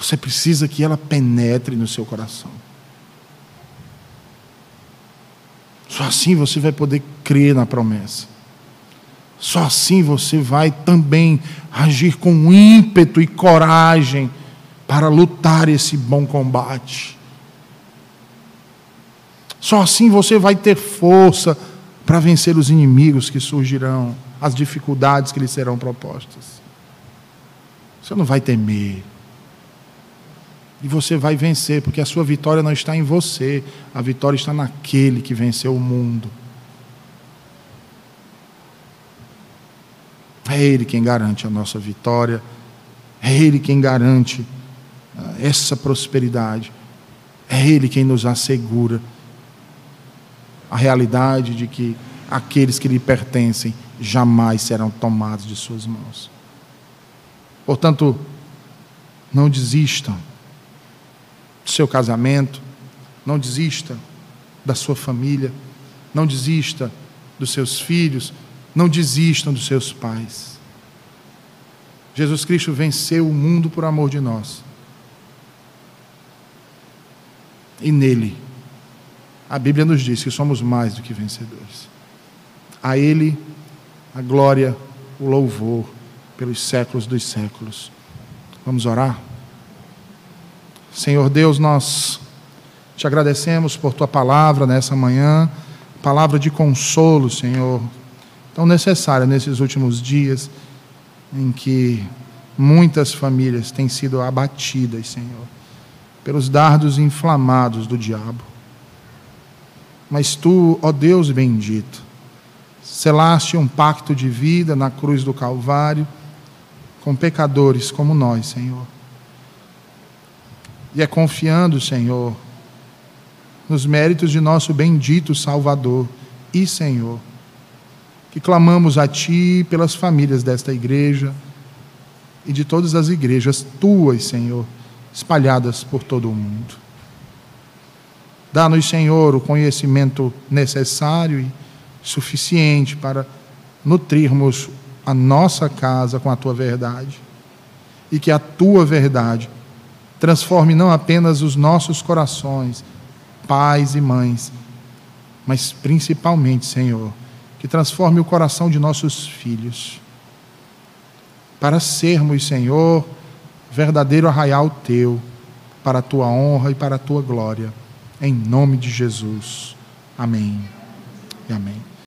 Speaker 1: Você precisa que ela penetre no seu coração. Só assim você vai poder crer na promessa. Só assim você vai também agir com ímpeto e coragem para lutar esse bom combate. Só assim você vai ter força para vencer os inimigos que surgirão, as dificuldades que lhe serão propostas. Você não vai temer. E você vai vencer, porque a sua vitória não está em você, a vitória está naquele que venceu o mundo. É Ele quem garante a nossa vitória, é Ele quem garante ah, essa prosperidade, é Ele quem nos assegura a realidade de que aqueles que lhe pertencem jamais serão tomados de suas mãos. Portanto, não desistam do seu casamento, não desista da sua família, não desista dos seus filhos, não desistam dos seus pais. Jesus Cristo venceu o mundo por amor de nós. E nele a Bíblia nos diz que somos mais do que vencedores. A Ele a glória, o louvor pelos séculos dos séculos. Vamos orar? Senhor Deus, nós te agradecemos por tua palavra nessa manhã, palavra de consolo, Senhor, tão necessária nesses últimos dias em que muitas famílias têm sido abatidas, Senhor, pelos dardos inflamados do diabo. Mas tu, ó Deus bendito, selaste um pacto de vida na cruz do Calvário com pecadores como nós, Senhor. E é confiando, Senhor, nos méritos de nosso bendito Salvador e Senhor, que clamamos a Ti pelas famílias desta igreja e de todas as igrejas tuas, Senhor, espalhadas por todo o mundo. Dá-nos, Senhor, o conhecimento necessário e suficiente para nutrirmos a nossa casa com a tua verdade. E que a tua verdade transforme não apenas os nossos corações, pais e mães, mas principalmente, Senhor, que transforme o coração de nossos filhos, para sermos, Senhor, verdadeiro arraial teu, para a tua honra e para a tua glória. Em nome de Jesus. Amém e amém.